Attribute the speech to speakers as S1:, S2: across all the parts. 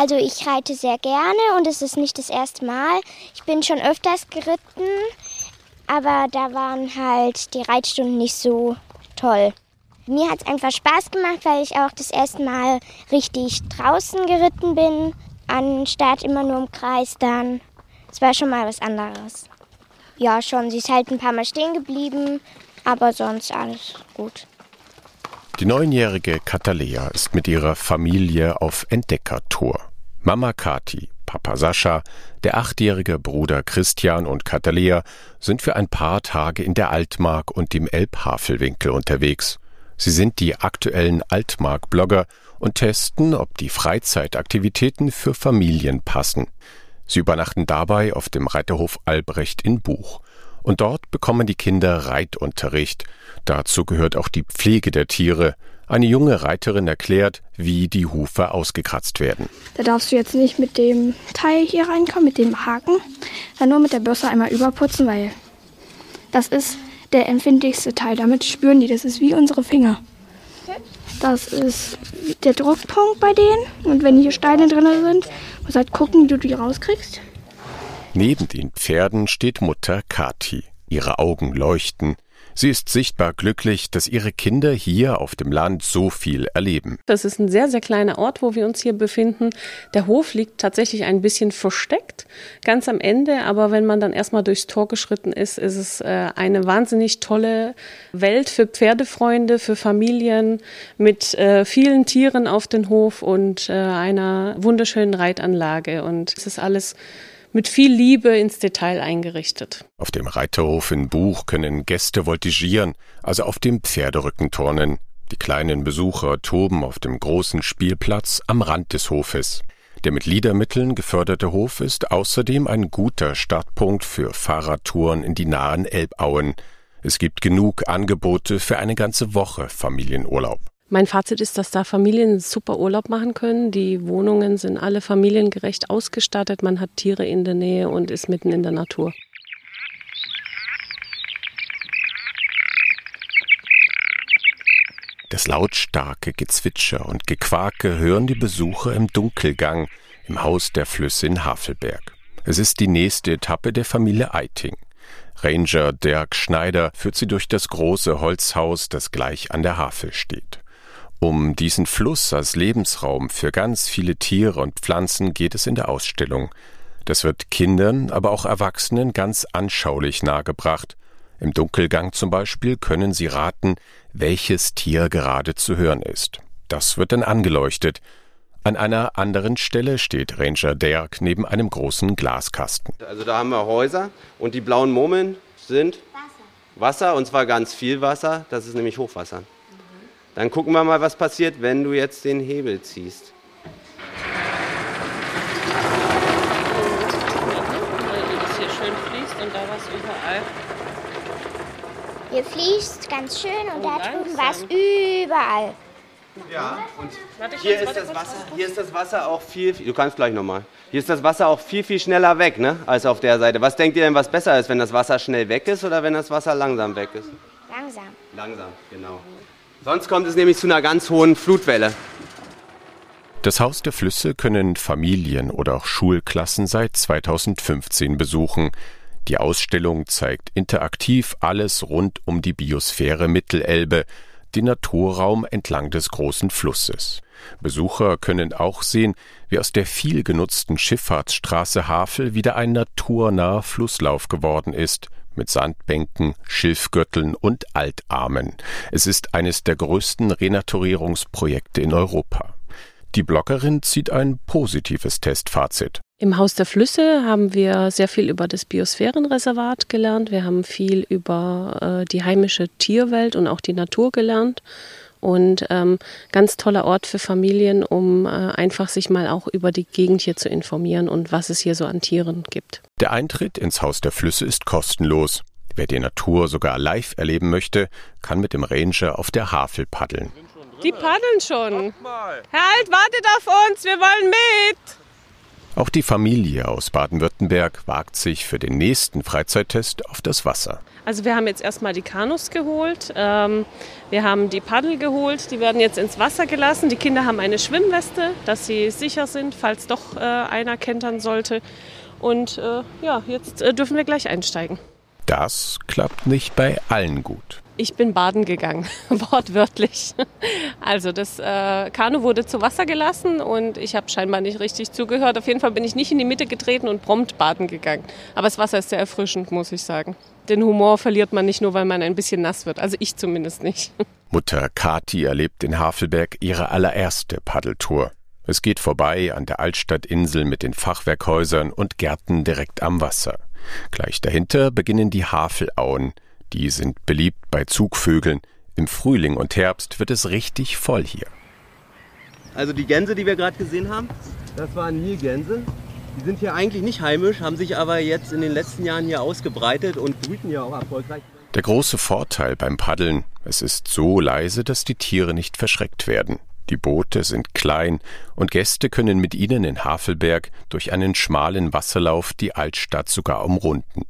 S1: Also ich reite sehr gerne und es ist nicht das erste Mal. Ich bin schon öfters geritten, aber da waren halt die Reitstunden nicht so toll. Mir hat es einfach Spaß gemacht, weil ich auch das erste Mal richtig draußen geritten bin, anstatt immer nur im Kreis dann. Es war schon mal was anderes. Ja, schon. Sie ist halt ein paar Mal stehen geblieben, aber sonst alles gut.
S2: Die neunjährige Katalea ist mit ihrer Familie auf Entdeckertour. Mama Kati, Papa Sascha, der achtjährige Bruder Christian und Katalea sind für ein paar Tage in der Altmark und dem Elbhavelwinkel unterwegs. Sie sind die aktuellen Altmark-Blogger und testen, ob die Freizeitaktivitäten für Familien passen. Sie übernachten dabei auf dem Reiterhof Albrecht in Buch. Und dort bekommen die Kinder Reitunterricht. Dazu gehört auch die Pflege der Tiere. Eine junge Reiterin erklärt, wie die Hufe ausgekratzt werden.
S3: Da darfst du jetzt nicht mit dem Teil hier reinkommen, mit dem Haken, dann nur mit der Bürste einmal überputzen, weil das ist der empfindlichste Teil. Damit spüren die, das ist wie unsere Finger. Das ist der Druckpunkt bei denen. Und wenn hier Steine drin sind, musst du halt gucken, wie du die rauskriegst.
S2: Neben den Pferden steht Mutter Kati. Ihre Augen leuchten. Sie ist sichtbar glücklich, dass ihre Kinder hier auf dem Land so viel erleben.
S4: Das ist ein sehr, sehr kleiner Ort, wo wir uns hier befinden. Der Hof liegt tatsächlich ein bisschen versteckt, ganz am Ende. Aber wenn man dann erstmal durchs Tor geschritten ist, ist es äh, eine wahnsinnig tolle Welt für Pferdefreunde, für Familien mit äh, vielen Tieren auf dem Hof und äh, einer wunderschönen Reitanlage. Und es ist alles mit viel Liebe ins Detail eingerichtet.
S2: Auf dem Reiterhof in Buch können Gäste voltigieren, also auf dem Pferderücken turnen. Die kleinen Besucher toben auf dem großen Spielplatz am Rand des Hofes. Der mit Liedermitteln geförderte Hof ist außerdem ein guter Startpunkt für Fahrradtouren in die nahen Elbauen. Es gibt genug Angebote für eine ganze Woche Familienurlaub.
S4: Mein Fazit ist, dass da Familien super Urlaub machen können. Die Wohnungen sind alle familiengerecht ausgestattet. Man hat Tiere in der Nähe und ist mitten in der Natur.
S2: Das lautstarke Gezwitscher und Gequake hören die Besucher im Dunkelgang im Haus der Flüsse in Havelberg. Es ist die nächste Etappe der Familie Eiting. Ranger Dirk Schneider führt sie durch das große Holzhaus, das gleich an der Havel steht. Um diesen Fluss als Lebensraum für ganz viele Tiere und Pflanzen geht es in der Ausstellung. Das wird Kindern, aber auch Erwachsenen ganz anschaulich nahegebracht. Im Dunkelgang zum Beispiel können sie raten, welches Tier gerade zu hören ist. Das wird dann angeleuchtet. An einer anderen Stelle steht Ranger Derk neben einem großen Glaskasten.
S5: Also da haben wir Häuser und die blauen Murmeln sind Wasser. Wasser und zwar ganz viel Wasser. Das ist nämlich Hochwasser. Dann gucken wir mal, was passiert, wenn du jetzt den Hebel ziehst.
S4: hier schön fließt und da was überall.
S1: Hier fließt ganz schön und
S4: Oh,
S1: da drüben war es überall.
S5: Ja, und hier ist das. Wasser, hier ist das Wasser auch viel, du kannst gleich nochmal. Hier ist das Wasser auch viel, viel schneller weg, ne, als auf der Seite. Was denkt ihr denn, was besser ist, wenn das Wasser schnell weg ist oder wenn das Wasser langsam weg ist?
S1: Langsam.
S5: Langsam, genau. Sonst kommt es nämlich zu einer ganz hohen Flutwelle.
S2: Das Haus der Flüsse können Familien oder auch Schulklassen seit 2015 besuchen. Die Ausstellung zeigt interaktiv alles rund um die Biosphäre Mittelelbe, den Naturraum entlang des großen Flusses. Besucher können auch sehen, wie aus der viel genutzten Schifffahrtsstraße Havel wieder ein naturnaher Flusslauf geworden ist, mit Sandbänken, Schilfgürteln und Altarmen. Es ist eines der größten Renaturierungsprojekte in Europa. Die Bloggerin zieht ein positives Testfazit.
S4: Im Haus der Flüsse haben wir sehr viel über das Biosphärenreservat gelernt. Wir haben viel über äh, die heimische Tierwelt und auch die Natur gelernt. Und ähm, ganz toller Ort für Familien, um äh, einfach sich mal auch über die Gegend hier zu informieren und was es hier so an Tieren gibt.
S2: Der Eintritt ins Haus der Flüsse ist kostenlos. Wer die Natur sogar live erleben möchte, kann mit dem Ranger auf der Havel paddeln.
S4: Die paddeln schon. Halt, wartet auf uns, wir wollen mit.
S2: Auch die Familie aus Baden-Württemberg wagt sich für den nächsten Freizeittest auf das Wasser.
S4: Also wir haben jetzt erstmal die Kanus geholt, ähm, wir haben die Paddel geholt, die werden jetzt ins Wasser gelassen. Die Kinder haben eine Schwimmweste, dass sie sicher sind, falls doch äh, einer kentern sollte. Und äh, ja, jetzt äh, dürfen wir gleich einsteigen.
S2: Das klappt nicht bei allen gut.
S4: Ich bin baden gegangen, wortwörtlich. Also das äh, Kanu wurde zu Wasser gelassen und ich habe scheinbar nicht richtig zugehört. Auf jeden Fall bin ich nicht in die Mitte getreten und prompt baden gegangen. Aber das Wasser ist sehr erfrischend, muss ich sagen. Den Humor verliert man nicht nur, weil man ein bisschen nass wird. Also ich zumindest nicht.
S2: Mutter Kati erlebt in Havelberg ihre allererste Paddeltour. Es geht vorbei an der Altstadtinsel mit den Fachwerkhäusern und Gärten direkt am Wasser. Gleich dahinter beginnen die Havelauen. Die sind beliebt bei Zugvögeln. Im Frühling und Herbst wird es richtig voll hier.
S5: Also die Gänse, die wir gerade gesehen haben, das waren Nilgänse. Die sind hier eigentlich nicht heimisch, haben sich aber jetzt in den letzten Jahren hier ausgebreitet und brüten ja auch erfolgreich.
S2: Der große Vorteil beim Paddeln, es ist so leise, dass die Tiere nicht verschreckt werden. Die Boote sind klein und Gäste können mit ihnen in Havelberg durch einen schmalen Wasserlauf die Altstadt sogar umrunden.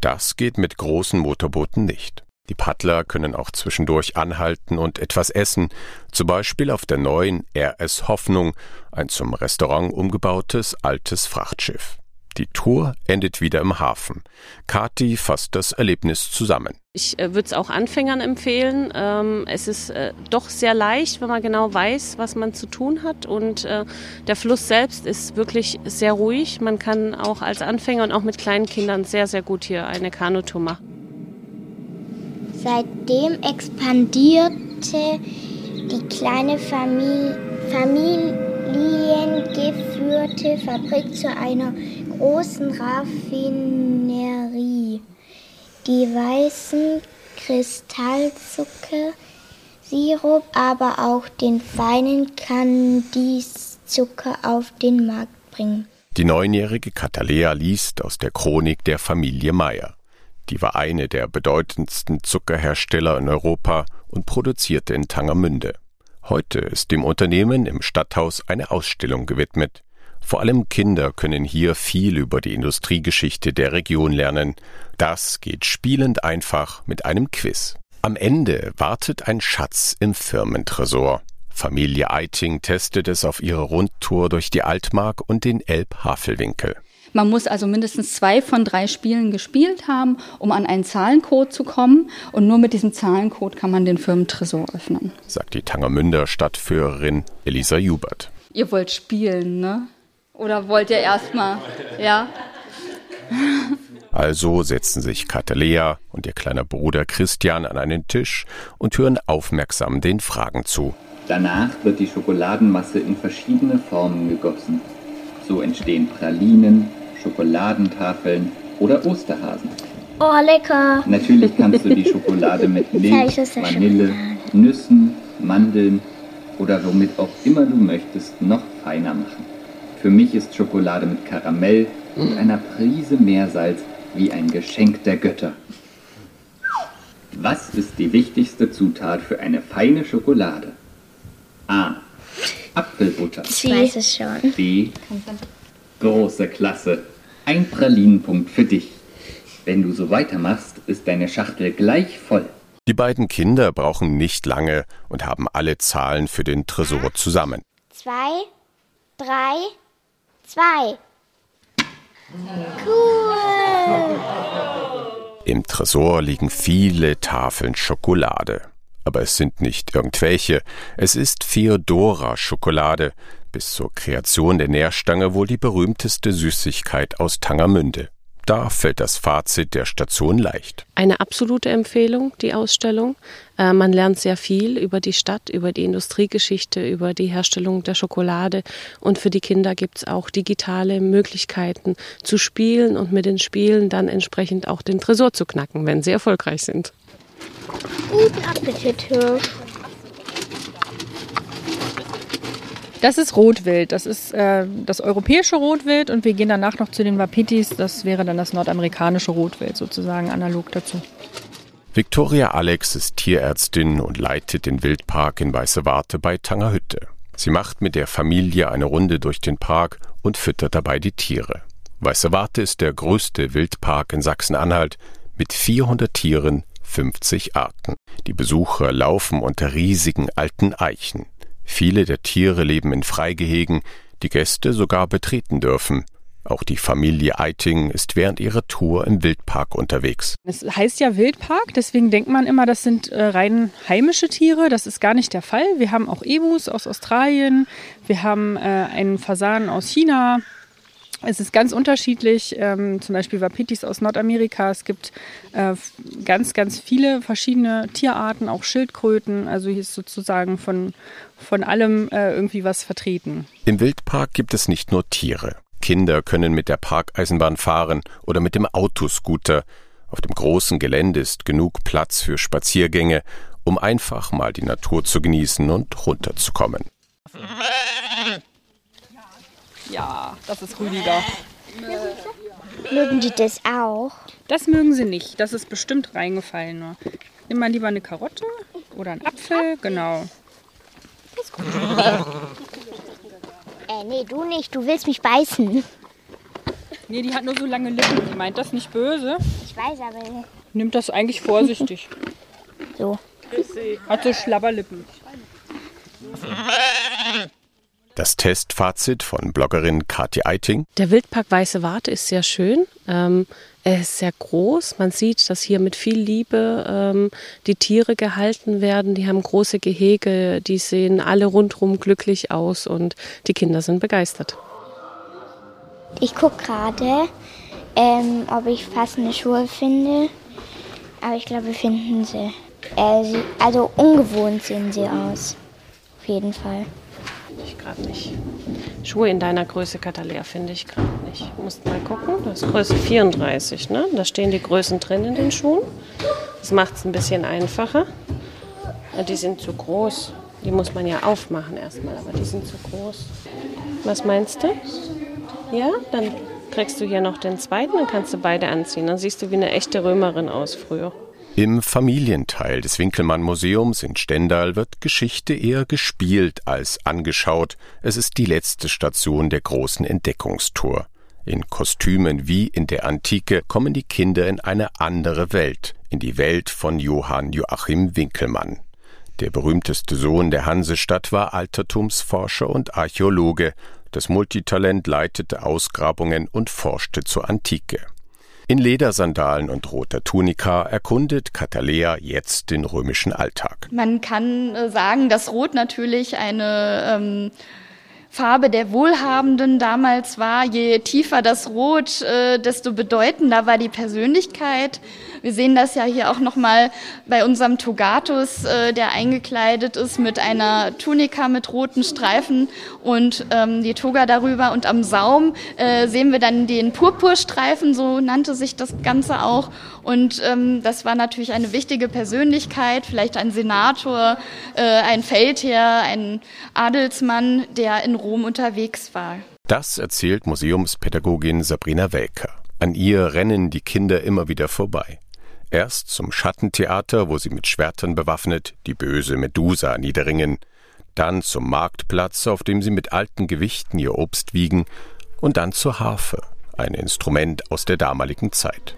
S2: Das geht mit großen Motorbooten nicht. Die Paddler können auch zwischendurch anhalten und etwas essen, zum Beispiel auf der neuen RS Hoffnung, ein zum Restaurant umgebautes altes Frachtschiff. Die Tour endet wieder im Hafen. Kati fasst das Erlebnis zusammen.
S4: Ich äh, würde es auch Anfängern empfehlen. Ähm, es ist äh, doch sehr leicht, wenn man genau weiß, was man zu tun hat. Und äh, der Fluss selbst ist wirklich sehr ruhig. Man kann auch als Anfänger und auch mit kleinen Kindern sehr, sehr gut hier eine Kanutour machen.
S1: Seitdem expandierte die kleine Familie, familiengeführte Fabrik zu einer großen Raffinerie. Die weißen Kristallzucker-Sirup, aber auch den feinen Kandiszucker auf den Markt bringen.
S2: Die neunjährige Katalea liest aus der Chronik der Familie Meyer. Die war eine der bedeutendsten Zuckerhersteller in Europa und produzierte in Tangermünde. Heute ist dem Unternehmen im Stadthaus eine Ausstellung gewidmet. Vor allem Kinder können hier viel über die Industriegeschichte der Region lernen. Das geht spielend einfach mit einem Quiz. Am Ende wartet ein Schatz im Firmentresor. Familie Eiting testet es auf ihrer Rundtour durch die Altmark und den Elbhavelwinkel.
S6: Man muss also mindestens zwei von drei Spielen gespielt haben, um an einen Zahlencode zu kommen. Und nur mit diesem Zahlencode kann man den Firmentresor öffnen.
S2: Sagt die Tangermünder Stadtführerin Elisa Jubert.
S6: Ihr wollt spielen, ne? Oder wollt ihr erstmal, ja?
S2: Also setzen sich Katalea und ihr kleiner Bruder Christian an einen Tisch und hören aufmerksam den Fragen zu.
S7: Danach wird die Schokoladenmasse in verschiedene Formen gegossen. So entstehen Pralinen, Schokoladentafeln oder Osterhasen.
S1: Oh, lecker!
S7: Natürlich kannst du die Schokolade mit Milch, Vanille, Nüssen, Mandeln oder womit auch immer du möchtest noch feiner machen. Für mich ist Schokolade mit Karamell und einer Prise Meersalz wie ein Geschenk der Götter. Was ist die wichtigste Zutat für eine feine Schokolade? A. Apfelbutter.
S1: Ich weiß es schon.
S7: B. Große Klasse. Ein Pralinenpunkt für dich. Wenn du so weitermachst, ist deine Schachtel gleich voll.
S2: Die beiden Kinder brauchen nicht lange und haben alle Zahlen für den Tresor zusammen.
S1: Zwei, drei, zwei. Cool.
S2: Im Tresor liegen viele Tafeln Schokolade. Aber es sind nicht irgendwelche, es ist Feodora-Schokolade, bis zur Kreation der Nährstange wohl die berühmteste Süßigkeit aus Tangermünde. Da fällt das Fazit der Station leicht.
S4: Eine absolute Empfehlung, die Ausstellung. Äh, man lernt sehr viel über die Stadt, über die Industriegeschichte, über die Herstellung der Schokolade. Und für die Kinder gibt es auch digitale Möglichkeiten zu spielen und mit den Spielen dann entsprechend auch den Tresor zu knacken, wenn sie erfolgreich sind.
S1: Guten Appetit, Hirsch.
S8: Das ist Rotwild. Das ist äh, das europäische Rotwild und wir gehen danach noch zu den Wapitis. Das wäre dann das nordamerikanische Rotwild sozusagen analog dazu.
S2: Victoria Alex ist Tierärztin und leitet den Wildpark in Weiße Warte bei Tangerhütte. Sie macht mit der Familie eine Runde durch den Park und füttert dabei die Tiere. Weiße Warte ist der größte Wildpark in Sachsen-Anhalt mit 400 Tieren, 50 Arten. Die Besucher laufen unter riesigen alten Eichen. Viele der Tiere leben in Freigehegen, die Gäste sogar betreten dürfen. Auch die Familie Eiting ist während ihrer Tour im Wildpark unterwegs.
S8: Es heißt ja Wildpark, deswegen denkt man immer, das sind äh, rein heimische Tiere. Das ist gar nicht der Fall. Wir haben auch Ebus aus Australien, wir haben äh, einen Fasan aus China, es ist ganz unterschiedlich, ähm, zum Beispiel Wapitis aus Nordamerika. Es gibt äh, ganz, ganz viele verschiedene Tierarten, auch Schildkröten. Also hier ist sozusagen von, von allem äh, irgendwie was vertreten.
S2: Im Wildpark gibt es nicht nur Tiere. Kinder können mit der Parkeisenbahn fahren oder mit dem Autoscooter. Auf dem großen Gelände ist genug Platz für Spaziergänge, um einfach mal die Natur zu genießen und runterzukommen.
S8: Ja, das ist Rüdiger.
S1: Mögen die das auch?
S8: Das mögen sie nicht. Das ist bestimmt reingefallen. Nur. Nimm mal lieber eine Karotte oder einen Apfel. Genau.
S1: äh, nee, du nicht. Du willst mich beißen.
S8: Nee, die hat nur so lange Lippen. Die meint das nicht böse.
S1: Ich weiß aber.
S8: Nimmt das eigentlich vorsichtig.
S1: so.
S8: Hat so Schlabberlippen.
S2: Das Testfazit von Bloggerin Kathi Eiting.
S4: Der Wildpark Weiße Warte ist sehr schön. Ähm, er ist sehr groß. Man sieht, dass hier mit viel Liebe ähm, die Tiere gehalten werden. Die haben große Gehege. Die sehen alle rundherum glücklich aus und die Kinder sind begeistert.
S1: Ich gucke gerade, ähm, ob ich passende Schuhe finde. Aber ich glaube, wir finden sie. Äh, sie. Also ungewohnt sehen sie aus. Auf jeden Fall
S4: ich gerade nicht. Schuhe in deiner Größe, Katalea, finde ich gerade nicht. Du musst mal gucken. Das ist Größe 34, ne? Da stehen die Größen drin in den Schuhen. Das macht es ein bisschen einfacher. Die sind zu groß. Die muss man ja aufmachen erstmal, aber die sind zu groß. Was meinst du? Ja, dann kriegst du hier noch den zweiten, dann kannst du beide anziehen. Dann siehst du wie eine echte Römerin aus früher.
S2: Im Familienteil des Winkelmann Museums in Stendal wird Geschichte eher gespielt als angeschaut. Es ist die letzte Station der großen Entdeckungstour. In Kostümen wie in der Antike kommen die Kinder in eine andere Welt, in die Welt von Johann Joachim Winkelmann. Der berühmteste Sohn der Hansestadt war Altertumsforscher und Archäologe. Das Multitalent leitete Ausgrabungen und forschte zur Antike. In Ledersandalen und roter Tunika erkundet Katalea jetzt den römischen Alltag.
S3: Man kann äh, sagen, dass Rot natürlich eine ähm, Farbe der Wohlhabenden damals war. Je tiefer das Rot, äh, desto bedeutender war die Persönlichkeit. Wir sehen das ja hier auch nochmal bei unserem Togatus, äh, der eingekleidet ist mit einer Tunika mit roten Streifen und ähm, die Toga darüber. Und am Saum äh, sehen wir dann den Purpurstreifen, so nannte sich das Ganze auch. Und ähm, das war natürlich eine wichtige Persönlichkeit, vielleicht ein Senator, äh, ein Feldherr, ein Adelsmann, der in Rom unterwegs war.
S2: Das erzählt Museumspädagogin Sabrina Welker. An ihr rennen die Kinder immer wieder vorbei. Erst zum Schattentheater, wo sie mit Schwertern bewaffnet die böse Medusa niederringen, dann zum Marktplatz, auf dem sie mit alten Gewichten ihr Obst wiegen, und dann zur Harfe, ein Instrument aus der damaligen Zeit.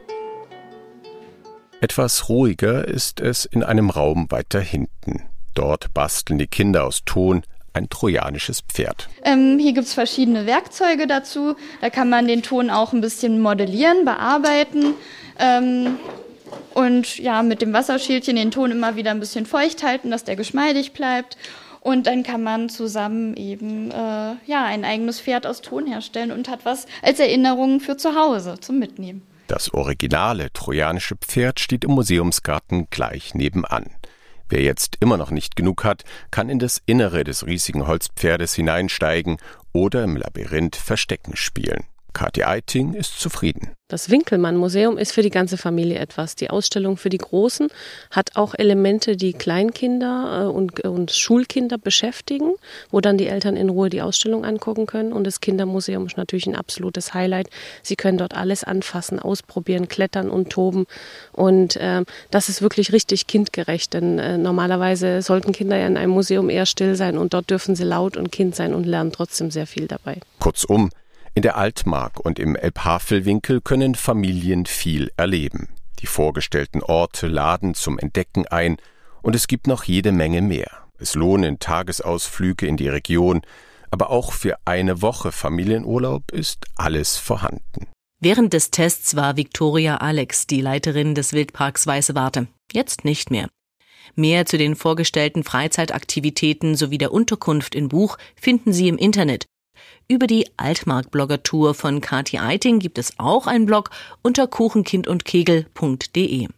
S2: Etwas ruhiger ist es in einem Raum weiter hinten. Dort basteln die Kinder aus Ton ein trojanisches Pferd.
S3: Ähm, hier gibt es verschiedene Werkzeuge dazu. Da kann man den Ton auch ein bisschen modellieren, bearbeiten. Ähm, und ja, mit dem Wasserschälchen den Ton immer wieder ein bisschen feucht halten, dass der geschmeidig bleibt. Und dann kann man zusammen eben äh, ja, ein eigenes Pferd aus Ton herstellen und hat was als Erinnerung für zu Hause zum Mitnehmen.
S2: Das originale trojanische Pferd steht im Museumsgarten gleich nebenan. Wer jetzt immer noch nicht genug hat, kann in das Innere des riesigen Holzpferdes hineinsteigen oder im Labyrinth Verstecken spielen. Katja Eiting ist zufrieden.
S4: Das Winkelmann-Museum ist für die ganze Familie etwas. Die Ausstellung für die Großen hat auch Elemente, die Kleinkinder äh, und, und Schulkinder beschäftigen, wo dann die Eltern in Ruhe die Ausstellung angucken können. Und das Kindermuseum ist natürlich ein absolutes Highlight. Sie können dort alles anfassen, ausprobieren, klettern und toben. Und äh, das ist wirklich richtig kindgerecht, denn äh, normalerweise sollten Kinder ja in einem Museum eher still sein und dort dürfen sie laut und Kind sein und lernen trotzdem sehr viel dabei.
S2: Kurzum, in der Altmark und im Elbhavelwinkel können Familien viel erleben. Die vorgestellten Orte laden zum Entdecken ein, und es gibt noch jede Menge mehr. Es lohnen Tagesausflüge in die Region, aber auch für eine Woche Familienurlaub ist alles vorhanden.
S9: Während des Tests war Viktoria Alex die Leiterin des Wildparks Weiße Warte. Jetzt nicht mehr. Mehr zu den vorgestellten Freizeitaktivitäten sowie der Unterkunft in Buch finden Sie im Internet. Über die Altmark-Blogger-Tour von Kati Eiting gibt es auch einen Blog unter kuchenkindundkegel.de.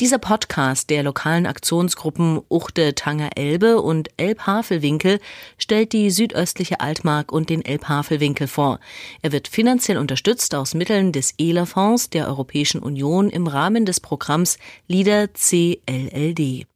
S9: Dieser Podcast der lokalen Aktionsgruppen Uchte Tanger Elbe und Elbhavelwinkel stellt die südöstliche Altmark und den Elbhavelwinkel vor. Er wird finanziell unterstützt aus Mitteln des ELA-Fonds der Europäischen Union im Rahmen des Programms LIDER CLLD.